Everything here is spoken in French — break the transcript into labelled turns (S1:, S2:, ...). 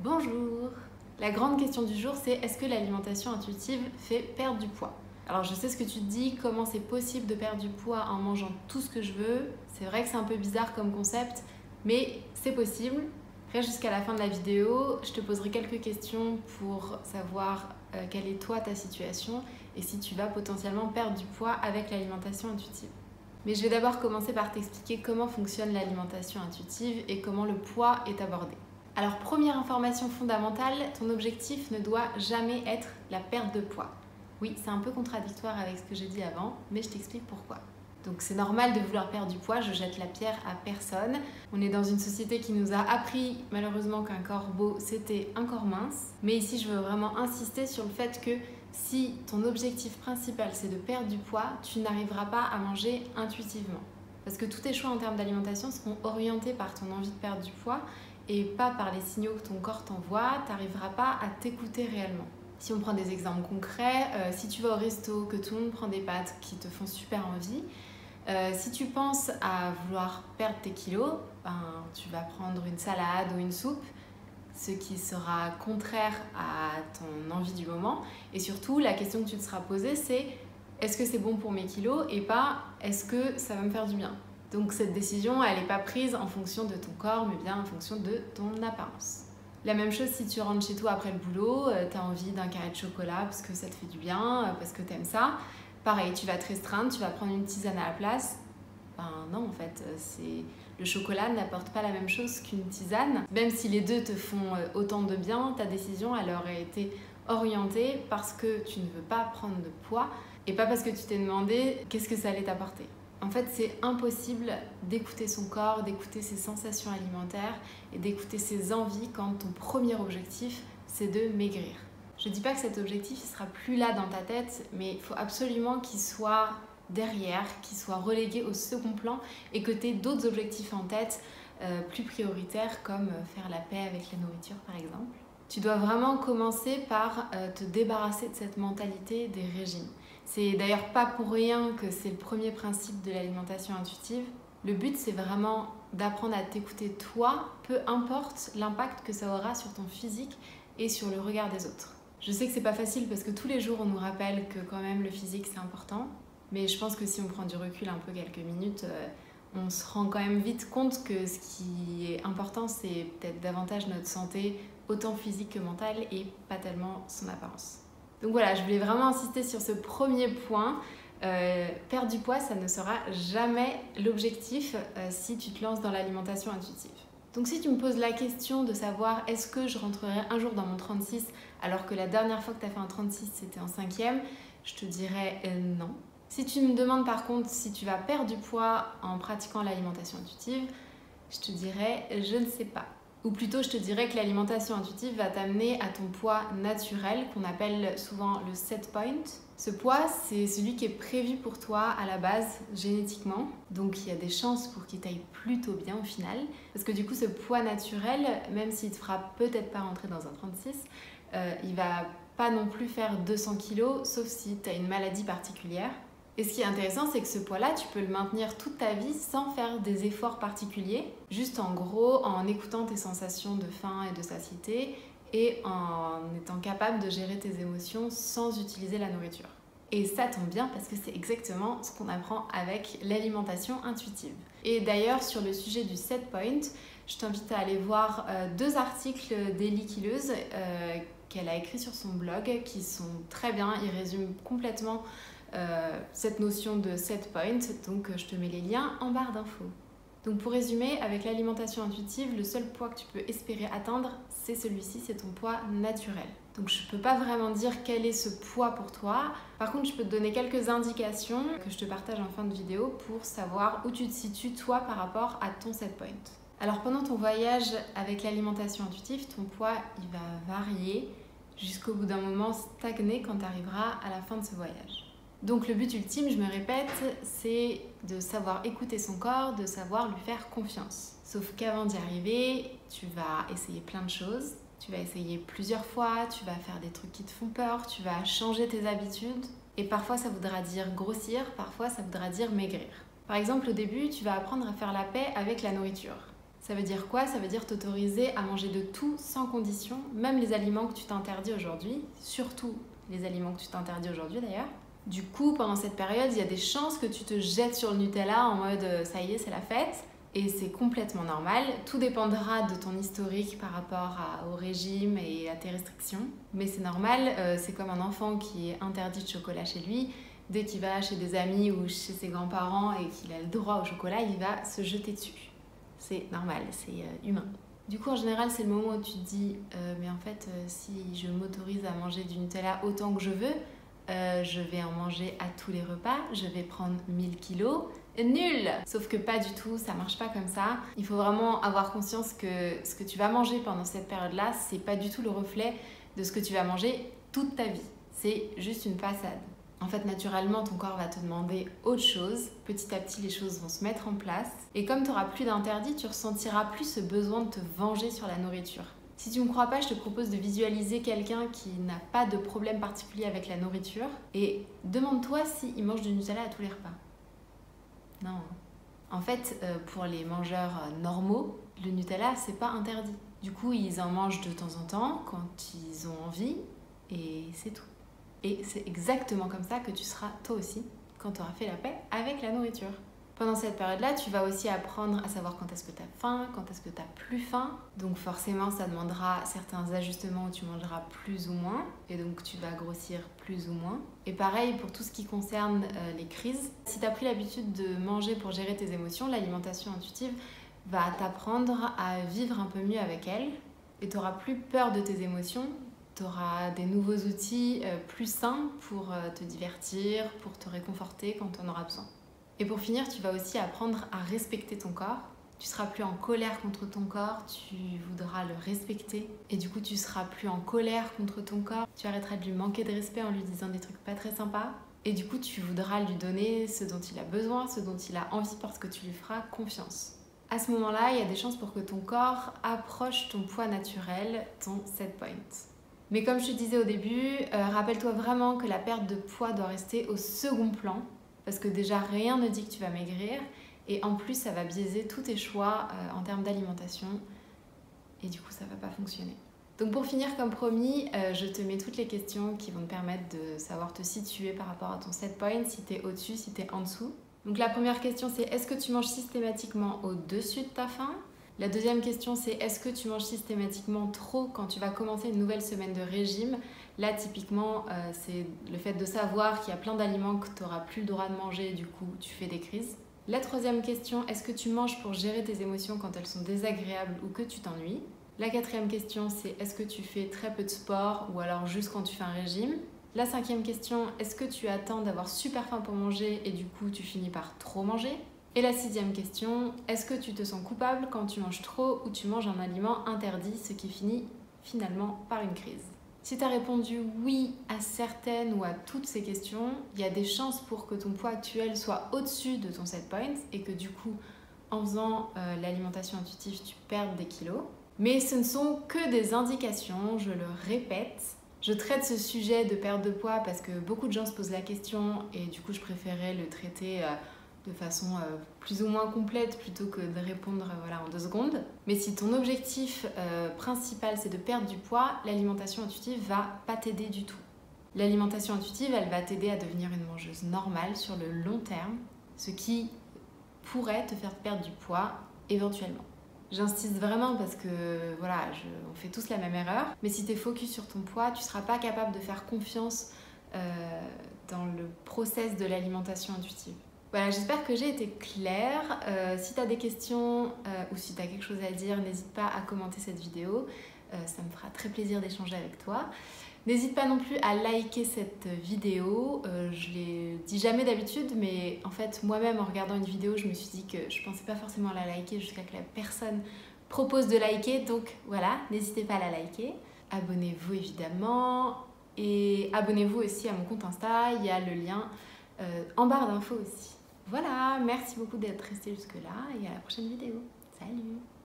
S1: Bonjour La grande question du jour, c'est est-ce que l'alimentation intuitive fait perdre du poids? Alors je sais ce que tu te dis, comment c'est possible de perdre du poids en mangeant tout ce que je veux? C'est vrai que c'est un peu bizarre comme concept, mais c'est possible. Reste jusqu'à la fin de la vidéo, je te poserai quelques questions pour savoir euh, quelle est toi ta situation et si tu vas potentiellement perdre du poids avec l'alimentation intuitive. Mais je vais d'abord commencer par t'expliquer comment fonctionne l'alimentation intuitive et comment le poids est abordé. Alors première information fondamentale, ton objectif ne doit jamais être la perte de poids. Oui, c'est un peu contradictoire avec ce que j'ai dit avant, mais je t'explique pourquoi. Donc c'est normal de vouloir perdre du poids, je jette la pierre à personne. On est dans une société qui nous a appris malheureusement qu'un corps beau c'était un corps mince. Mais ici je veux vraiment insister sur le fait que si ton objectif principal c'est de perdre du poids, tu n'arriveras pas à manger intuitivement. Parce que tous tes choix en termes d'alimentation seront orientés par ton envie de perdre du poids et pas par les signaux que ton corps t'envoie, tu pas à t'écouter réellement. Si on prend des exemples concrets, euh, si tu vas au resto, que tout le monde prend des pâtes qui te font super envie, euh, si tu penses à vouloir perdre tes kilos, ben, tu vas prendre une salade ou une soupe, ce qui sera contraire à ton envie du moment. Et surtout, la question que tu te seras posée, c'est est-ce que c'est bon pour mes kilos et pas est-ce que ça va me faire du bien? Donc cette décision, elle n'est pas prise en fonction de ton corps, mais bien en fonction de ton apparence. La même chose si tu rentres chez toi après le boulot, euh, tu as envie d'un carré de chocolat parce que ça te fait du bien, euh, parce que tu aimes ça. Pareil, tu vas te restreindre, tu vas prendre une tisane à la place. Ben non, en fait, euh, c'est le chocolat n'apporte pas la même chose qu'une tisane. Même si les deux te font autant de bien, ta décision, elle aurait été orientée parce que tu ne veux pas prendre de poids et pas parce que tu t'es demandé qu'est-ce que ça allait t'apporter. En fait, c'est impossible d'écouter son corps, d'écouter ses sensations alimentaires et d'écouter ses envies quand ton premier objectif, c'est de maigrir. Je ne dis pas que cet objectif ne sera plus là dans ta tête, mais il faut absolument qu'il soit derrière, qu'il soit relégué au second plan et que tu aies d'autres objectifs en tête euh, plus prioritaires comme euh, faire la paix avec la nourriture par exemple. Tu dois vraiment commencer par euh, te débarrasser de cette mentalité des régimes. C'est d'ailleurs pas pour rien que c'est le premier principe de l'alimentation intuitive. Le but, c'est vraiment d'apprendre à t'écouter toi, peu importe l'impact que ça aura sur ton physique et sur le regard des autres. Je sais que c'est pas facile parce que tous les jours on nous rappelle que quand même le physique c'est important, mais je pense que si on prend du recul un peu quelques minutes, euh, on se rend quand même vite compte que ce qui est important c'est peut-être davantage notre santé, autant physique que mentale, et pas tellement son apparence. Donc voilà, je voulais vraiment insister sur ce premier point. Euh, perdre du poids, ça ne sera jamais l'objectif euh, si tu te lances dans l'alimentation intuitive. Donc si tu me poses la question de savoir est-ce que je rentrerai un jour dans mon 36 alors que la dernière fois que tu as fait un 36 c'était en cinquième, je te dirais euh, non. Si tu me demandes par contre si tu vas perdre du poids en pratiquant l'alimentation intuitive, je te dirais je ne sais pas. Ou plutôt, je te dirais que l'alimentation intuitive va t'amener à ton poids naturel, qu'on appelle souvent le set point. Ce poids, c'est celui qui est prévu pour toi à la base génétiquement. Donc il y a des chances pour qu'il t'aille plutôt bien au final. Parce que du coup, ce poids naturel, même s'il te fera peut-être pas rentrer dans un 36, euh, il va pas non plus faire 200 kg, sauf si tu as une maladie particulière. Et ce qui est intéressant, c'est que ce poids-là, tu peux le maintenir toute ta vie sans faire des efforts particuliers, juste en gros en écoutant tes sensations de faim et de satiété et en étant capable de gérer tes émotions sans utiliser la nourriture. Et ça tombe bien parce que c'est exactement ce qu'on apprend avec l'alimentation intuitive. Et d'ailleurs, sur le sujet du set point, je t'invite à aller voir euh, deux articles d'Elie Killeuse euh, qu'elle a écrit sur son blog qui sont très bien. Ils résument complètement cette notion de set point. Donc je te mets les liens en barre d'infos. Donc pour résumer, avec l'alimentation intuitive, le seul poids que tu peux espérer atteindre, c'est celui-ci, c'est ton poids naturel. Donc je peux pas vraiment dire quel est ce poids pour toi. Par contre, je peux te donner quelques indications que je te partage en fin de vidéo pour savoir où tu te situes toi par rapport à ton set point. Alors pendant ton voyage avec l'alimentation intuitive, ton poids il va varier jusqu'au bout d'un moment stagner quand tu arriveras à la fin de ce voyage. Donc le but ultime, je me répète, c'est de savoir écouter son corps, de savoir lui faire confiance. Sauf qu'avant d'y arriver, tu vas essayer plein de choses. Tu vas essayer plusieurs fois, tu vas faire des trucs qui te font peur, tu vas changer tes habitudes. Et parfois ça voudra dire grossir, parfois ça voudra dire maigrir. Par exemple, au début, tu vas apprendre à faire la paix avec la nourriture. Ça veut dire quoi? Ça veut dire t'autoriser à manger de tout sans condition, même les aliments que tu t'interdis aujourd'hui, surtout les aliments que tu t'interdis aujourd'hui d'ailleurs. Du coup, pendant cette période, il y a des chances que tu te jettes sur le Nutella en mode euh, ça y est, c'est la fête. Et c'est complètement normal. Tout dépendra de ton historique par rapport au régime et à tes restrictions. Mais c'est normal, euh, c'est comme un enfant qui est interdit de chocolat chez lui. Dès qu'il va chez des amis ou chez ses grands-parents et qu'il a le droit au chocolat, il va se jeter dessus. C'est normal, c'est euh, humain. Du coup, en général, c'est le moment où tu te dis, mais en fait, si je m'autorise à manger du Nutella autant que je veux, euh, je vais en manger à tous les repas, je vais prendre 1000 kilos. Nul Sauf que pas du tout, ça marche pas comme ça. Il faut vraiment avoir conscience que ce que tu vas manger pendant cette période-là, c'est pas du tout le reflet de ce que tu vas manger toute ta vie. C'est juste une façade. En fait, naturellement, ton corps va te demander autre chose. Petit à petit, les choses vont se mettre en place. Et comme tu auras plus d'interdit, tu ressentiras plus ce besoin de te venger sur la nourriture. Si tu ne me crois pas, je te propose de visualiser quelqu'un qui n'a pas de problème particulier avec la nourriture et demande-toi s'il mange du Nutella à tous les repas. Non. En fait, euh, pour les mangeurs euh, normaux, le Nutella, c'est pas interdit. Du coup, ils en mangent de temps en temps quand ils ont envie et c'est tout. Et c'est exactement comme ça que tu seras toi aussi quand tu auras fait la paix avec la nourriture. Pendant cette période-là, tu vas aussi apprendre à savoir quand est-ce que tu as faim, quand est-ce que tu as plus faim. Donc forcément, ça demandera certains ajustements où tu mangeras plus ou moins et donc tu vas grossir plus ou moins. Et pareil pour tout ce qui concerne euh, les crises. Si tu as pris l'habitude de manger pour gérer tes émotions, l'alimentation intuitive va t'apprendre à vivre un peu mieux avec elles et tu n'auras plus peur de tes émotions. Tu auras des nouveaux outils euh, plus sains pour euh, te divertir, pour te réconforter quand tu en auras besoin. Et pour finir, tu vas aussi apprendre à respecter ton corps. Tu seras plus en colère contre ton corps, tu voudras le respecter. Et du coup, tu seras plus en colère contre ton corps. Tu arrêteras de lui manquer de respect en lui disant des trucs pas très sympas. Et du coup, tu voudras lui donner ce dont il a besoin, ce dont il a envie parce que tu lui feras confiance. À ce moment-là, il y a des chances pour que ton corps approche ton poids naturel, ton set point. Mais comme je te disais au début, euh, rappelle-toi vraiment que la perte de poids doit rester au second plan parce que déjà rien ne dit que tu vas maigrir et en plus ça va biaiser tous tes choix euh, en termes d'alimentation et du coup ça va pas fonctionner. Donc pour finir comme promis, euh, je te mets toutes les questions qui vont te permettre de savoir te situer par rapport à ton set point, si tu es au-dessus, si tu en dessous. Donc la première question c'est est-ce que tu manges systématiquement au-dessus de ta faim? La deuxième question c'est est-ce que tu manges systématiquement trop quand tu vas commencer une nouvelle semaine de régime? Là, typiquement, euh, c'est le fait de savoir qu'il y a plein d'aliments que tu n'auras plus le droit de manger, du coup, tu fais des crises. La troisième question, est-ce que tu manges pour gérer tes émotions quand elles sont désagréables ou que tu t'ennuies? La quatrième question, c'est est-ce que tu fais très peu de sport ou alors juste quand tu fais un régime? La cinquième question, est-ce que tu attends d'avoir super faim pour manger et du coup tu finis par trop manger? Et la sixième question, est-ce que tu te sens coupable quand tu manges trop ou tu manges un aliment interdit, ce qui finit finalement par une crise? Si tu as répondu oui à certaines ou à toutes ces questions, il y a des chances pour que ton poids actuel soit au-dessus de ton set point et que du coup, en faisant euh, l'alimentation intuitive, tu perdes des kilos. Mais ce ne sont que des indications, je le répète. Je traite ce sujet de perte de poids parce que beaucoup de gens se posent la question et du coup je préférais le traiter euh, de façon euh, plus ou moins complète plutôt que de répondre euh, voilà, en deux secondes. Mais si ton objectif euh, principal c'est de perdre du poids, l'alimentation intuitive va pas t'aider du tout. L'alimentation intuitive, elle va t'aider à devenir une mangeuse normale sur le long terme, ce qui pourrait te faire perdre du poids éventuellement. J'insiste vraiment parce que voilà, on fait tous la même erreur, mais si tu es focus sur ton poids, tu seras pas capable de faire confiance dans le process de l'alimentation intuitive. Voilà, j'espère que j'ai été claire. Euh, si tu as des questions euh, ou si tu as quelque chose à dire, n'hésite pas à commenter cette vidéo. Euh, ça me fera très plaisir d'échanger avec toi. N'hésite pas non plus à liker cette vidéo. je l'ai dit jamais d'habitude, mais en fait, moi-même, en regardant une vidéo, je me suis dit que je pensais pas forcément la liker jusqu'à que la personne propose de liker. Donc voilà, n'hésitez pas à la liker. Abonnez-vous évidemment. Et abonnez-vous aussi à mon compte Insta. Il y a le lien en barre d'infos aussi. Voilà, merci beaucoup d'être resté jusque-là et à la prochaine vidéo. Salut